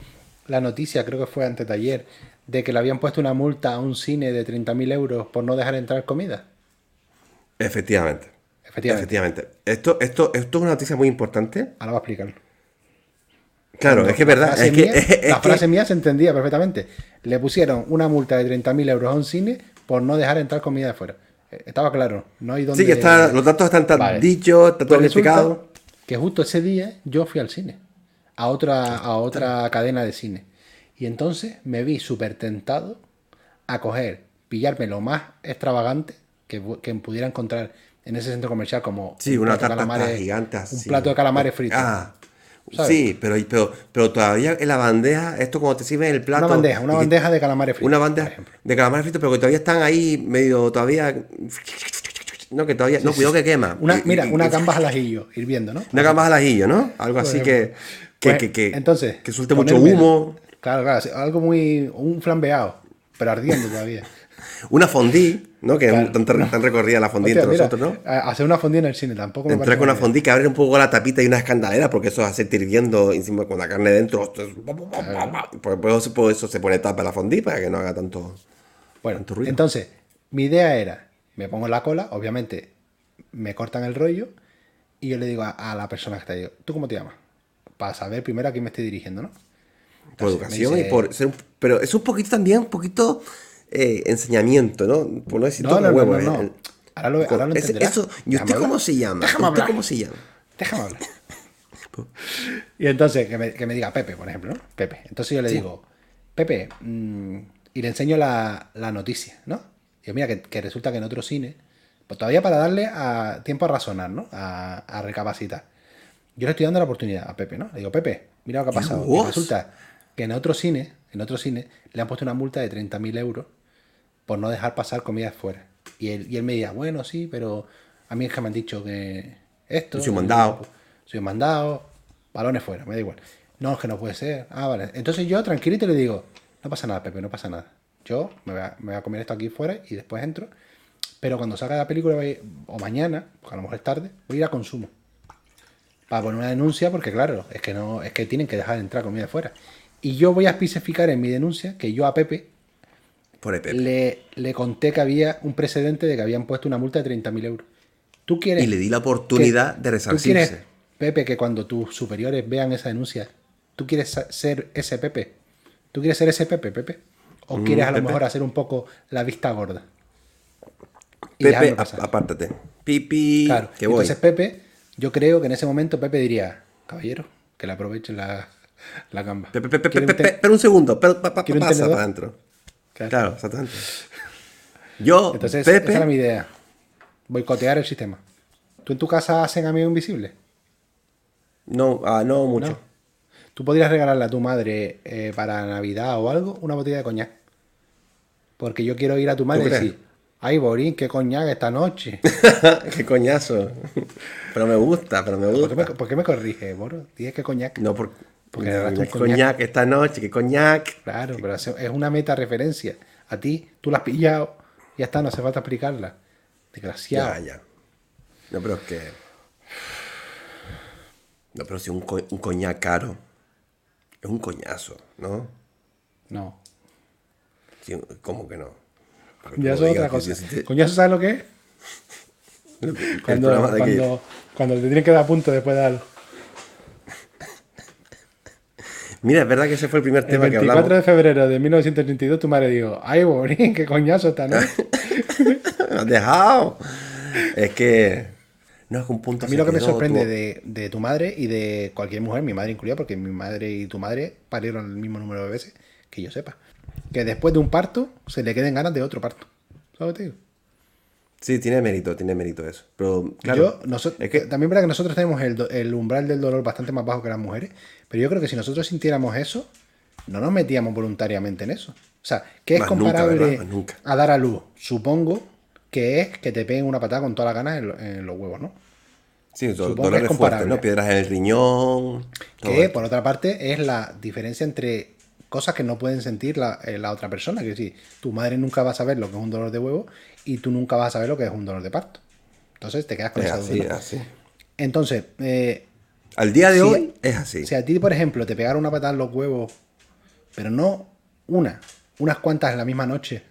la noticia, creo que fue antes de ayer, de que le habían puesto una multa a un cine de 30.000 euros por no dejar entrar comida? Efectivamente. Efectivamente. Efectivamente. Esto, esto, esto es una noticia muy importante. Ahora voy a explicarlo. Claro, es que es verdad. La frase, Es que, mía, es, es la que- frase mía se entendía perfectamente. Le pusieron una multa de 30.000 euros a un cine por no dejar entrar comida de fuera. Eh, Estaba claro, no hay dónde... sí, que está, los datos están tan Vale. dichos, está todo Pues explicado. que justo ese día yo fui al cine, a otra, a otra cadena de cine. Y entonces me vi súper tentado a coger, pillarme lo más extravagante que, pu- que pudiera encontrar en ese centro comercial, como Sí, un una plato de tarta gigante Un plato de calamares fritos. Ah, ¿sabes? sí, pero, pero, pero todavía en la bandeja, esto como te sirven el plato. una bandeja, una que- bandeja de calamares fritos. Una bandeja de calamares fritos, pero que todavía están ahí medio todavía. No, que todavía. no, cuidado que quema. Una, mira, una gambas al ajillo, hirviendo, ¿no? Una gambas al ajillo, ¿no? Algo así que. Que, Pues, que, que, entonces, que suelte mucho humo. Claro, claro, algo muy. Un flambeado, pero ardiendo todavía. [laughs] Una fondí, ¿no? Que Claro. tan, tan- tan recorrida la fondí Hostia, entre mira, nosotros, ¿no? a- Hacer una fondía en el cine tampoco me Entrar con una fondí que abre un poco la tapita y una escandalera, porque eso hace hirviendo encima con la carne dentro. Pues, pues eso, eso se pone tapa la fondí para que no haga tanto. Bueno, Tanto ruido. entonces, mi idea era, me pongo en la cola, obviamente me cortan el rollo y yo le digo a, a la persona que está ahí, ¿tú cómo te llamas? Para saber primero a quién me estoy dirigiendo, ¿no? Por educación y por ser un- Pero es un poquito también, un poquito eh, enseñamiento, ¿no? Por no decir No, todo no, no, huevo. no, eh, Ahora lo, ahora lo eso, ¿Y usted cómo hablar. se llama? Déjame ¿Usted hablar. cómo se llama? Déjame hablar. Y entonces, que me, que me diga Pepe, por ejemplo, ¿no? Pepe. Entonces yo le digo, Pepe, mm, y le enseño la, la noticia, ¿no? Digo, mira, que, que resulta que en otro cine, pues todavía para darle a, tiempo a razonar, ¿no? A, a recapacitar. Yo le estoy dando la oportunidad a Pepe, ¿no? Le digo, Pepe, mira lo que ha pasado. Y resulta que en otro cine, en otro cine, le han puesto una multa de 30.000 euros por no dejar pasar comida fuera. Y él, y él me decía, bueno, sí, pero a mí es que me han dicho que esto. Yo soy un mandado. Soy un mandado, balones fuera, me da igual. No, es que no puede ser. Ah, vale. Entonces yo tranquilito le digo, no pasa nada, Pepe, no pasa nada. Yo me voy a, me voy a comer esto aquí fuera y después entro. Pero cuando salga la película, voy- o mañana, porque a lo mejor es tarde, voy a ir a consumo. Para poner una denuncia, porque claro, es que no, es que tienen que dejar de entrar comida fuera. Y yo voy a especificar en mi denuncia que yo a Pepe Por el Pepe. le, le conté que había un precedente de que habían puesto una multa de 30.000 euros. ¿Tú quieres Y le di la oportunidad que- de ¿Tú quieres, resarcirse. Pepe, que cuando tus superiores vean esa denuncia, tú quieres ser ese Pepe? ¿Tú quieres ser ese Pepe, Pepe? ¿O Mm, quieres a lo mejor hacer un poco la vista gorda? Y Pepe, apártate. Pipi, Claro. que voy. Entonces Pepe, yo creo que en ese momento Pepe diría, caballero, que le aprovechen la, la gamba. Pepe, Pepe, ¿Quiere Pepe, Pepe, espera un segundo. Pero, pa, pa, ¿Quiere un pasa para adentro. Claro. Claro, exactamente. Yo, Entonces, Pepe, esa era mi idea. Boicotear el sistema. ¿Tú en tu casa hacen amigos invisibles? no, ah, no mucho. No. Tú podrías regalarle a tu madre eh, para Navidad o algo una botella de coñac. Porque yo quiero ir a tu madre y decir, ay, Borín, qué coñac esta noche. [laughs] Qué coñazo. Pero me gusta, pero me ¿Por qué me, gusta. por qué me corrige, Boro? Dije que coñac. No, por, Porque un qué coñac. coñac esta noche, qué coñac. Claro, pero es una meta referencia. A ti, tú la has pillado, ya está, no hace falta explicarla. Desgraciado. Ya, ya. No, pero es que. No, pero si un, co- un coñac caro. Es un coñazo, ¿no? No. Sí, ¿Cómo que no? Que eso es otra que cosa. te- ¿Coñazo sabes lo que es? [laughs] el Cuando, de que- cuando, cuando te tienen que dar punto después de algo. Mira, es verdad que ese fue el primer El tema que 24 hablamos. de febrero de 1932 tu madre dijo, ay, Borín, qué coñazo noche. [laughs] Me has dejado. Es que. No, es un punto A mí lo que me sorprende de, de tu madre y de cualquier mujer, mi madre incluida, porque mi madre y tu madre parieron el mismo número de veces, que yo sepa, que después de un parto se le queden ganas de otro parto. ¿Sabes lo que te digo? Sí, tiene mérito, tiene mérito eso. Pero, claro. Yo, noso- es que. También es verdad que nosotros tenemos el, umbral del dolor bastante más bajo que las mujeres, pero yo creo que si nosotros sintiéramos eso, no nos metíamos voluntariamente en eso. O sea, ¿qué es Más nunca, comparable ¿verdad? Más nunca. a dar a luz? Supongo que es que te peguen una patada con todas las ganas en, lo- en los huevos, ¿no? Sí, do- supongo que dolores es fuertes. ¿no? Piedras en el riñón. Que esto. por otra parte es la diferencia entre cosas que no pueden sentir la, eh, la otra persona. Que decir, tu madre nunca va a saber lo que es un dolor de huevo y tú nunca vas a saber lo que es un dolor de parto. Entonces te quedas con Es esa así, duda. así. Entonces, eh, Al día de Si- hoy es así. si a ti, por ejemplo, te pegaron una patada en los huevos, pero no una, unas cuantas en la misma noche,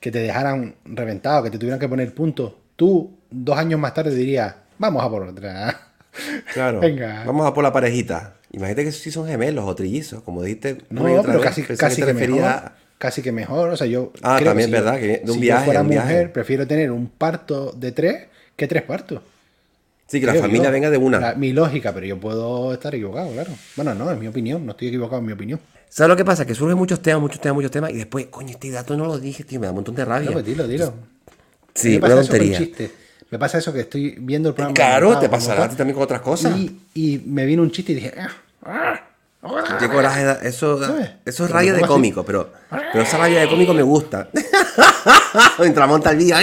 que te dejaran reventado, que te tuvieran que poner puntos, tú dos años más tarde dirías, vamos a por otra. [laughs] Claro. Venga. Vamos a por la parejita. Imagínate que si son gemelos o trillizos, como dijiste. No, pero vez, casi, casi te que, Casi que mejor. O sea, yo. Ah, creo también que es si yo- verdad, que de un si viaje, yo fuera un viaje. mujer, prefiero tener un parto de tres que tres partos. Sí, que la familia yo. venga de una. La- mi lógica, pero yo puedo estar equivocado, claro. Bueno, no, es mi opinión, no estoy equivocado en mi opinión. ¿Sabes lo que pasa? Que surgen muchos temas, muchos temas, muchos temas, y después, coño, este dato no lo dije, tío, me da un montón de rabia. No, pues dilo, dilo. sí, me una pasa eso con tontería. Me pasa eso que estoy viendo el programa. Claro, te pasará a ti también con otras cosas. Y, y me vino un chiste y dije, ah, ah. Qué coraje da- eso, eso es rabia de cómico, pero, pero esa rabia de cómico me gusta. [laughs] Mientras monta el vídeo.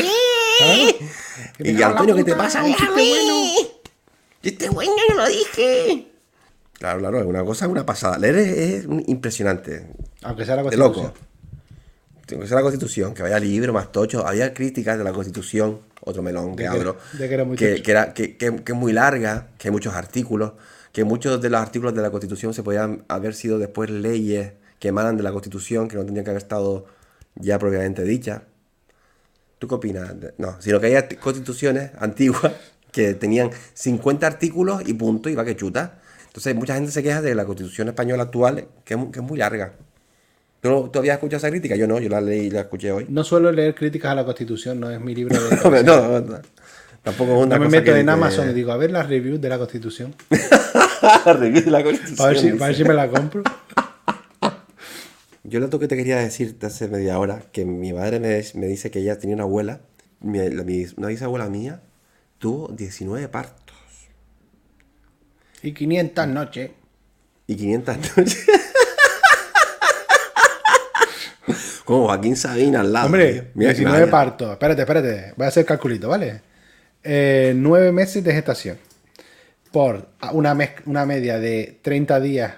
Y Antonio, ¿qué te pasa? ¡Déjame! Este bueno yo lo dije. Claro, claro, es una cosa, una pasada. Leer es, es un- impresionante. Aunque sea la De constitución. loco. Tiene que ser la constitución, que vaya libro más tocho. Había críticas de la constitución, otro melón que De que- abro, de que era muy que, era, que es muy larga, que hay muchos artículos, que muchos de los artículos de la constitución se podían haber sido después leyes que emanan de la constitución, que no tendrían que haber estado ya propiamente dichas. ¿Tú qué opinas? No, sino que hay constituciones [laughs] antiguas que tenían 50 artículos y punto, y va que chuta. Entonces, mucha gente se queja de la constitución española actual, que es, mu- que es muy larga. ¿Tú, tú habías escuchado esa crítica? Yo no, yo la leí y la escuché hoy. No suelo leer críticas a la constitución, no es mi libro de... [laughs] no, no, no, tampoco es una No me cosa meto que- en Amazon y digo, a ver las reviews de la constitución. [laughs] [laughs] Review de la constitución. Para ver si, para ver si me la compro. Yo lo que te quería decir de hace media hora, que mi madre me, me dice que ella tenía una abuela, mi- la- mi- una bisabuela mía, tuvo 19 partos Y 500 noches. y 500 noches. [laughs] Como Joaquín Sabina al lado. Hombre, tío. Mira que 19 vaya. partos. Espérate, espérate. Voy a hacer calculito, ¿vale? Eh, 9 meses de gestación. Por una, una media de 30 días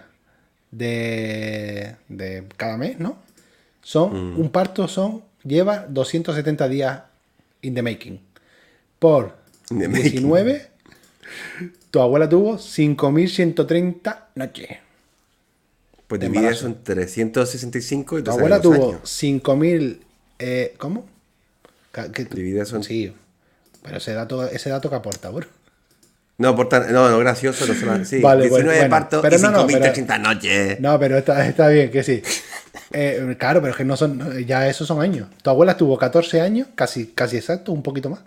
de, de cada mes, ¿no? Son, Mm. un parto son, lleva 270 días in the making. Por the making. 19, tu abuela tuvo 5.130 noches. Pues de eso en 365 y Tu abuela tuvo años. 5.000... eh, ¿Cómo? Que- Divide eso en- Sí, pero ese dato, ese dato que aporta, bro. No, por tan- no, no, gracioso, no solo, sí. Vale, 19 bueno, bueno, partos pero y no, no, 5.300 noches. No, pero está, está bien, que sí. Eh, claro, pero es que no son, ya esos son años. Tu abuela tuvo 14 años, casi, casi exacto, un poquito más.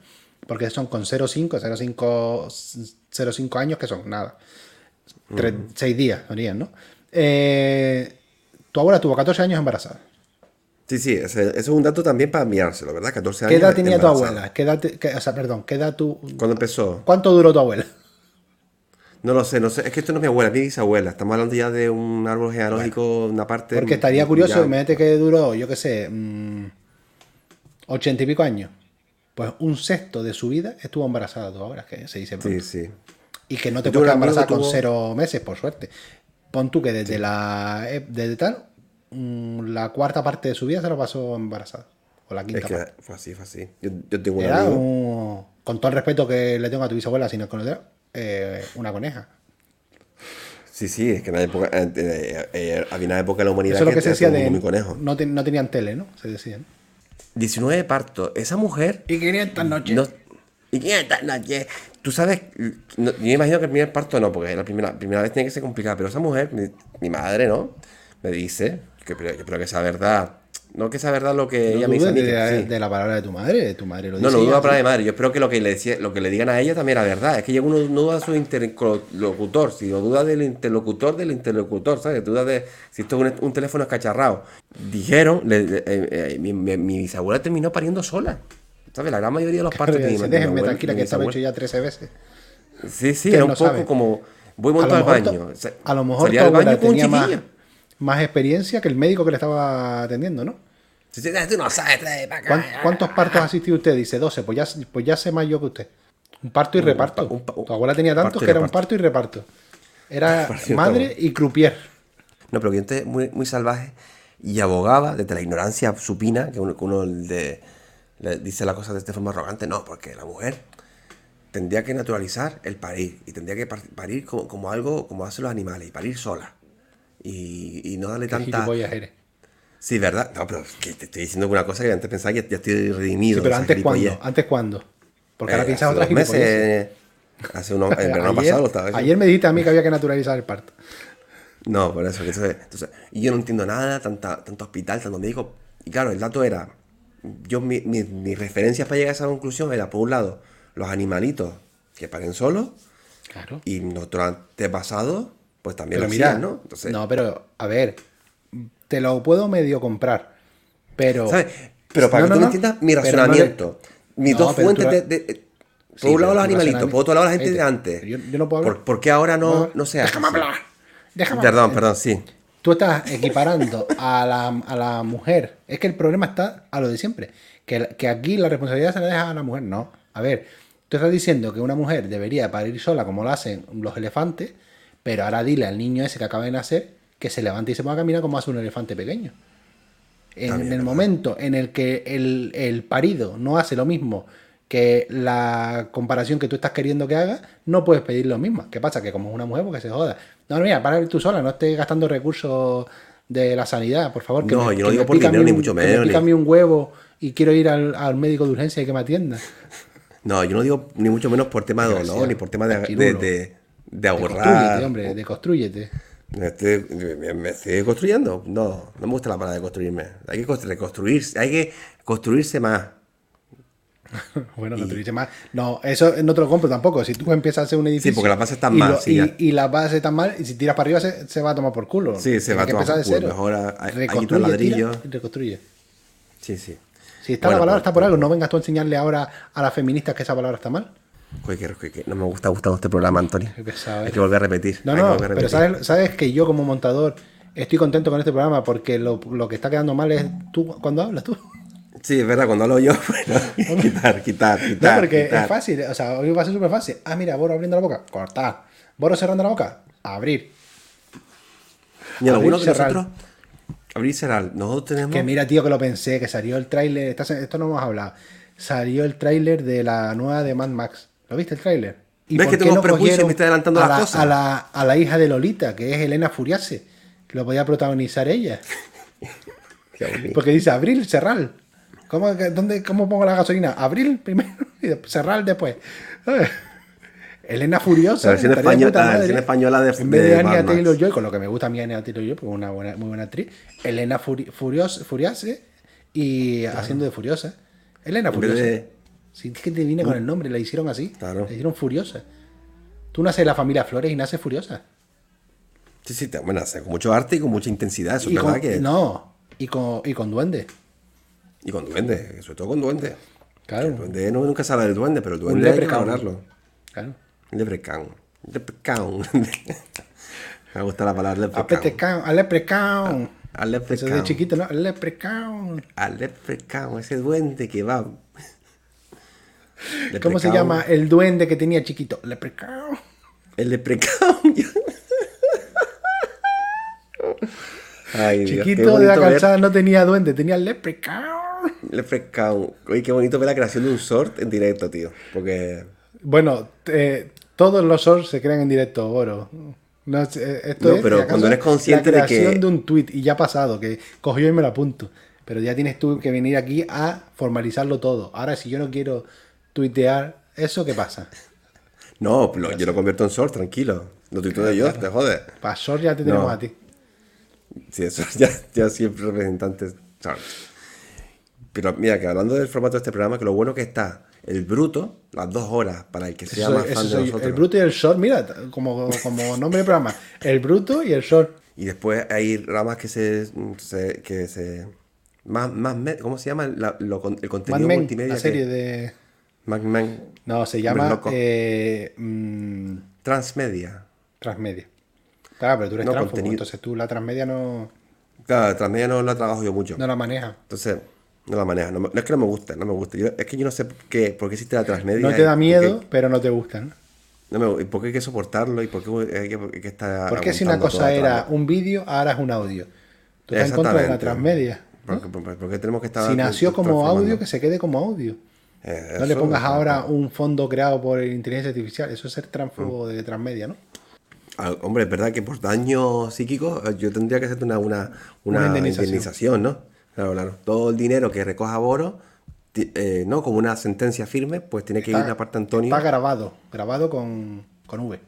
Porque son con 0,5, 0,5, 0,5 años, que son nada. 6 días, serían, ¿no? Eh, tu abuela tuvo 14 años embarazada. Sí, sí, ese, ese es un dato también para mirárselo, ¿verdad? 14 años. ¿Qué edad tenía tu embarazada. abuela? ¿Qué edad te- qué- o sea, perdón, ¿qué edad tu... ¿Cuándo empezó? ¿Cuánto duró tu abuela? No lo sé, no sé. Es que esto no es mi abuela, es mi bisabuela. Estamos hablando ya de un árbol genealógico, una parte. Porque estaría curioso, ya- imagínate que duró, yo qué sé, mm, ochenta y pico años. Pues un sexto de su vida estuvo embarazada tú ahora, que se dice Sí, pronto. sí. Y que no te puedes embarazada con cero meses, por suerte. Pon tú que desde la eh, desde tal, mm, la cuarta parte de su vida se lo pasó embarazada. O la Es quinta que parte. fue así, fue así. Yo, yo tengo un Era amigo. un- con todo el respeto que le tengo a tu bisabuela, sin el conocer, eh, una coneja. Sí, sí, es que en la época, eh, eh, eh, había una época de la humanidad Eso es lo que se decía de. conejo. No, ten- no tenían tele, ¿no? Se decía. ¿no? 19 partos. Esa mujer. Y 500 noches. No, y 500 noches. Tú sabes, no- yo me imagino que el primer parto no, porque la primera, primera vez tiene que ser complicada, pero esa mujer, mi, mi madre, ¿no? Me dice, que pero, yo espero que sea verdad, no que sea verdad lo que No ella me dice a dudes mí, de, sí. de la palabra de tu madre, de tu madre lo No, dice no duda ella, para sí. mi madre. Yo espero que lo que le decía, lo que le digan a ella también era verdad. Es que uno no duda de su interlocutor, sino duda del interlocutor del interlocutor, ¿sabes? Duda de si esto es un, un teléfono escacharrado. Dijeron, le- eh, eh, mi, mi- mi bisabuela terminó pariendo sola. ¿Sabes? La gran mayoría de los partos de de Déjenme tranquila de que estaba hecho ya 13 veces. Sí, sí, era no un poco sabe. como voy A al lo mejor, baño. a lo mejor salía tu al baño abuela con un tenía chiquillo. más experiencia que el médico que le estaba atendiendo, ¿no? Tú no sabes, trae pa' acá. ¿Cuán- ¿Cuántos partos ha asistido usted? Dice 12, pues ya, pues ya sé más yo que usted. Un parto y Un reparto. pa- un tu abuela tenía tantos que era un parto y reparto. Era [laughs] madre y croupier. No, pero que gente muy, muy salvaje y abogaba desde la ignorancia supina, que uno, que uno de- le dice las cosas de esta forma arrogante. No, porque la mujer tendría que naturalizar el parir y tendría que par- parir como, como algo, como hacen los animales, y parir sola. Y, y no darle tanta. Sí, ¿verdad? No, pero que te estoy diciendo una cosa que antes pensaba que ya, estoy redimido. Sí, pero antes cuándo? ¿Antes cuándo? Porque ahora Eh, piensas hace otra meses. Hace unos, el verano ayer, pasado lo estaba diciendo. ayer me dijiste a mí que había que naturalizar el parto. No, por eso. que eso es- entonces, y yo no entiendo nada, tanta, tanto hospital, tanto médico. Y claro, el dato era, yo mi, mi- mis referencias para llegar a esa conclusión era, por un lado, los animalitos que paren solos Claro. y nuestros antepasados, pues también Pero lo mira, hacían, ¿no? Entonces, no, pero a ver, te lo puedo medio comprar, pero... ¿sabes? Pero para No, que no, tú no, me entiendas mi razonamiento, mis dos fuentes de... Sí, por un lado los animalitos, por otro lado la gente de antes. yo- yo no puedo hablar. ¿Por, por qué ahora no, No, se hace Déjame hablar. Déjame Perdón, hablar. perdón, sí. Tú estás equiparando a la, a la mujer. Es que el problema está a lo de siempre. Que, que aquí la responsabilidad se la deja a la mujer. No. A ver, tú estás diciendo que una mujer debería parir sola como lo hacen los elefantes, pero ahora dile al niño ese que acaba de nacer que se levante y se ponga a caminar como hace un elefante pequeño. En, También, el momento en el que el, el parido no hace lo mismo que la comparación que tú estás queriendo que haga, no puedes pedir lo mismo. ¿Qué pasa? Que como es una mujer, porque se joda. No, mira, para tú sola, no estés gastando recursos de la sanidad, por favor. Que No, me- yo no digo me por dinero, ni un- mucho que me menos, pica ni- mí un huevo y quiero ir al, al médico de urgencia y que me atienda. No, yo no digo ni mucho menos por tema de dolor, ni por tema de, de, Cachirulo. de, de ahorrar. Hombre, deconstrúyete. Me estoy, me, me estoy construyendo. No, no me gusta la palabra de construirme. Hay que constru- reconstruirse, hay que construirse más. [laughs] Bueno, construirse más. No, eso no te lo compro tampoco. Si tú empiezas a hacer un edificio. porque las bases están y mal, lo- sí, y, y las bases están mal, y si tiras para arriba se, se va a tomar por culo. Sí, se va a tomar por culo. Mejor a- a- a quitar Reconstruye, ladrillo. tira y reconstruye. Sí, sí. Si está Bueno, la palabra, pues, está por algo. No vengas tú a enseñarle ahora a las feministas que esa palabra está mal. Que- que- que no me gusta gustado este programa, Antonio. Pesado Hay que volver a repetir. No, que no, a pero sabes, sabes que yo como montador estoy contento con este programa porque lo, lo que está quedando mal es tú cuando hablas tú. Sí, es verdad, cuando hablo yo, [laughs] bueno, quitar, quitar, quitar. No, porque quitar. es fácil, o sea, hoy va a ser súper fácil. Ah, mira, Boro abriendo la boca, cortar. Boro cerrando la boca, abrir. Y bueno que cerrar. nosotros. Abrir cerrar. Nosotros tenemos. Que mira, tío, que lo pensé, que salió el tráiler, esto no hemos hablado, salió el tráiler de la nueva de Mad Max. ¿Lo viste el tráiler? ¿Y ¿Ves que tengo no prejuicios y me está adelantando a las la, cosas? A la, a la hija de Lolita, que es Elena Furiase, que lo podía protagonizar ella. [laughs] Porque dice abril, cerrar. ¿Cómo, dónde, ¿Cómo pongo la gasolina? Abril primero y cerrar después. [laughs] Elena Furiosa. La versión versión española de- En vez de, de Anya Mad Max. Taylor Joy, con lo que me gusta a mí Anya Taylor Joy, porque es una buena, muy buena actriz. Elena Furi- Furios- Furiase y haciendo de Furiosa. Elena Furiosa. Si es que te viene con el nombre, la hicieron así. Claro. La hicieron Furiosa. Tú naces de la familia Flores y naces Furiosa. Sí, sí, te- bueno, hace con mucho arte y con mucha intensidad. Eso Y es verdad con, que. No, y con, y con duende. Y con duende, sobre todo con duende. Claro. El duende no, nunca se habla del duende, pero el duende hay que valorarlo. Claro. Leprechaun. Leprechaun. [laughs] Me gusta la palabra A leprechaun. Petecán, a Leprechaun. A Eso leprechaun. de chiquito, ¿no? El Leprechaun. A leprechaun, ese duende que va. ¿Cómo se llama el duende que tenía chiquito? Leprechaun. El leprechaun. [laughs] Ay, Dios, Chiquito de la ver- calzada no tenía duende, tenía el Leprechaun. Leprechaun. Oye, qué bonito ver la creación de un sort en directo, tío. Porque. Bueno, eh, todos los shorts se crean en directo, Oro. No, sé, esto No, es, pero cuando eres consciente de la creación que- de un tweet y ya ha pasado, que cogió y me lo apunto. Pero ya tienes tú que venir aquí a formalizarlo todo. Ahora, si yo no quiero tuitear, ¿eso qué pasa? No, lo- yo lo convierto en sort, tranquilo. Lo tuiteo de yo, te jode. Para short ya te tenemos No. a ti. Sí, eso [laughs] ya, ya siempre representantes. short. Pero mira, que hablando del formato de este programa, que lo bueno que está el bruto, las dos horas, para el que sea Eso- más fan de nosotros. el bruto y el short, mira, como, como nombre de programa. El bruto y el short. Y después hay ramas que se. se- que se más, más ¿Cómo se llama? La- lo con- el contenido multimedia. la serie que- de. No, se llama eh, mm, Transmedia. Transmedia. Claro, pero tú eres No, transfobo, contenido. entonces tú la transmedia no, Claro, Transmedia no la trabajo yo mucho. no la manejas. Entonces, no la maneja. No, es que no me guste, no me gusta. Yo- es que yo no sé qué, por qué existe la transmedia. No te da miedo, pero no te gusta. ¿no? me- y por qué hay que soportarlo y por qué hay que, hay que estar. Porque si una cosa era un vídeo, ahora es un audio. Tú estás en contra de la transmedia. ¿no? ¿Por qué- por- por qué tenemos que estar Si nació como audio, que se quede como audio. Eh, No le pongas ahora un fondo creado por inteligencia artificial. Eso es ser transfobo de transmedia, ¿no? Ah, hombre, es verdad que por daño psíquico eh, yo tendría que hacerte una, una, una Una indemnización. indemnización. ¿no? Claro, claro. Todo el dinero que recoja Boro, eh, ¿no? Como una sentencia firme, pues tiene que ir una parte Antonio. Está grabado. Grabado con, con V.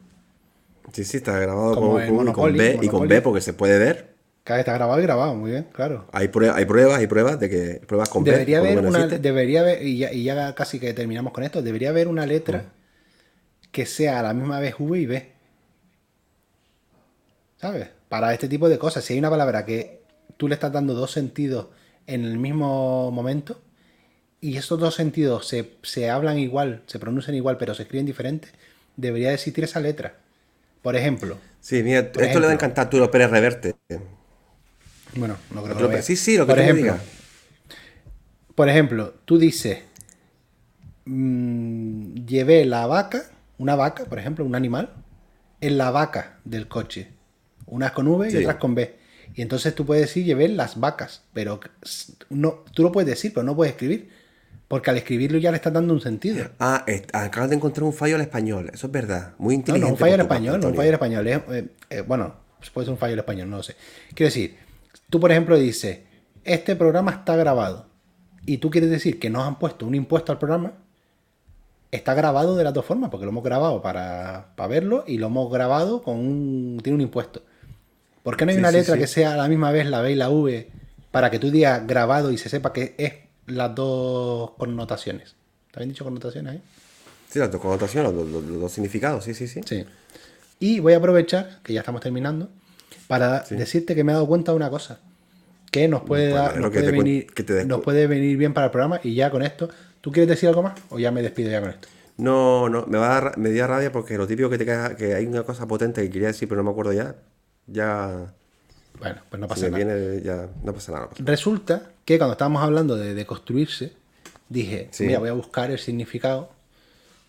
Sí, sí, está grabado Como con, con- con Monopoly, B y con. B porque se puede ver. Cada vez está grabado y grabado, muy bien, claro. Hay, prue- hay pruebas, hay pruebas de que pruebas con Debería haber una, debería haber, y ya, y ya casi que terminamos con esto, debería haber una letra Mm. que sea a la misma vez V y B. ¿Sabes? Para este tipo de cosas. Si hay una palabra que tú le estás dando dos sentidos en el mismo momento, y esos dos sentidos se, se hablan igual, se pronuncian igual, pero se escriben diferente, debería de existir esa letra. Por ejemplo, Sí, mira, esto ejemplo. le va a encantar a Arturo Pérez Reverte. Bueno, no creo que lo. Sí, sí, lo que por ejemplo, digas. Por ejemplo, tú dices, mm, llevé la vaca, una vaca, por ejemplo, un animal, en la vaca del coche. Unas con V y Sí. otras con B. Y entonces tú puedes decir, llevé las vacas, pero no, tú lo puedes decir, pero no puedes escribir. Porque al escribirlo ya le estás dando un sentido. Ah, est- acabas de encontrar un fallo al español. Eso es verdad. Muy No, inteligente. no, un fallo parte, español, no, un fallo en español. es, eh, eh, bueno, pues puede ser un fallo en español, no lo sé. Quiero decir, tú por ejemplo dices, este programa está grabado. Y tú quieres decir que nos han puesto un impuesto al programa. Está grabado de las dos formas, porque lo hemos grabado para, para verlo y lo hemos grabado con un. tiene un impuesto. ¿Por qué no hay Sí, una letra sí. que sea a la misma vez la B y la V para que tú digas grabado y se sepa que es las dos connotaciones? ¿Está bien dicho connotaciones ahí? Sí, las dos connotaciones, los, los- los dos significados, sí, sí, sí. Sí. Y voy a aprovechar, que ya estamos terminando, para decirte que me he dado cuenta de una cosa. Que nos puede, dar, nos que puede, venir, que te des nos cu- puede venir bien para el programa. Y ya con esto, ¿tú quieres decir algo más? ¿O ya me despido ya con esto? No, no, me va a dar, me dio rabia porque lo típico que te queda, que hay una cosa potente que quería decir, pero no me acuerdo ya. Ya, Bueno, pues no si pasa me nada. viene, ya, no pasa nada. no pasa nada. Resulta que cuando estábamos hablando de, de construirse, dije, Sí. mira, voy a buscar el significado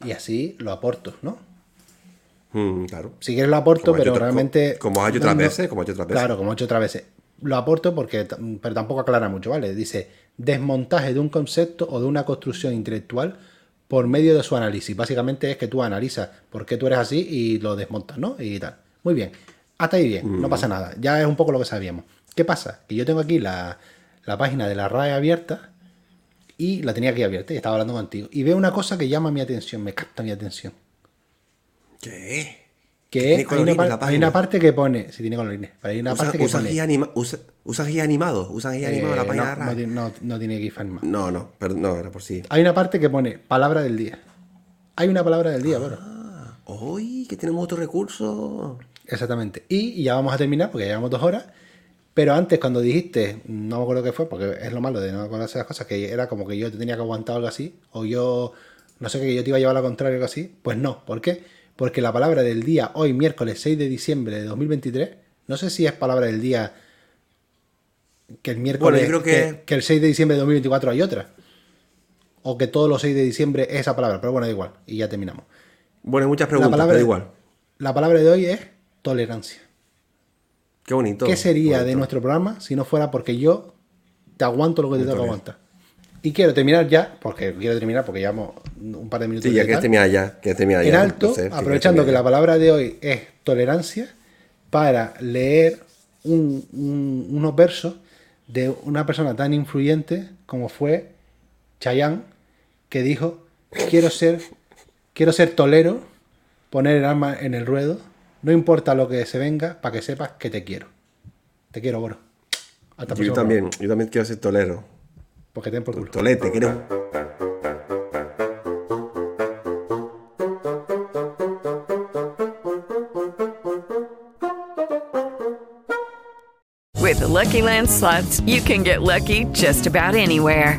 y así lo aporto, ¿no? Mm, claro. Si quieres lo aporto, Como pero hecho realmente. como has hecho otras no- veces, como has hecho otras veces. Claro, como he hecho otras veces. Lo aporto porque. t- Pero tampoco aclara mucho, ¿vale? Dice: desmontaje de un concepto o de una construcción intelectual por medio de su análisis. Básicamente es que tú analizas por qué tú eres así y lo desmontas, ¿no? Y tal. Muy bien. Hasta ahí bien, Mm. no pasa nada. Ya es un poco lo que sabíamos. ¿Qué pasa? Que yo tengo aquí la, la página de la RAE abierta y la tenía aquí abierta y estaba hablando contigo. Y veo una cosa que llama mi atención, me capta mi atención. ¿Qué? Que hay, una par- hay parte que pone, si tiene colorines, pero hay una Usa- parte que pone, guía anima- usa- usan guía animado, usan guía animado eh, la página no, de no, no- no tiene GIF animado. No, no, perdón, no, era por sí. Hay una parte que pone palabra del día. Hay una palabra del día, bro. ¡Uy! Que tenemos otro recurso. Exactamente. Y, y ya vamos a terminar porque ya llevamos dos horas. Pero antes, cuando dijiste, no me acuerdo qué fue, porque es lo malo de no acordarse las cosas, que era como que yo te tenía que aguantar algo así, o yo, no sé, que yo te iba a llevar la contraria o algo así. Pues no. ¿Por qué? Porque la palabra del día, hoy, miércoles 6 de diciembre de 2023, no sé si es palabra del día que el miércoles, Bueno, yo creo que- que el 6 de diciembre de 2024 hay otra. O que todos los 6 de diciembre es esa palabra. Pero bueno, da igual. Y ya terminamos. Bueno, hay muchas La preguntas, palabra, pero igual. la palabra de hoy es tolerancia. Qué bonito. ¿Qué sería de nuestro programa si no fuera porque yo te aguanto lo que te tengo que aguantar? Y quiero terminar ya, porque quiero terminar porque llevamos un par de minutos. Sí, ya que tal. termina ya. Que termina ya. En alto, aprovechando que la palabra de hoy es tolerancia, para leer un- un- unos versos de una persona tan influyente como fue Chayanne, que dijo, quiero ser, quiero ser tolero, poner el alma en el ruedo, no importa lo que se venga, para que sepas que te quiero. Te quiero, bro. Hasta Yo también, yo también quiero ser tolero. Porque te den por culo. Tolete, quiero. With the Lucky Land slots, you can get lucky just about anywhere.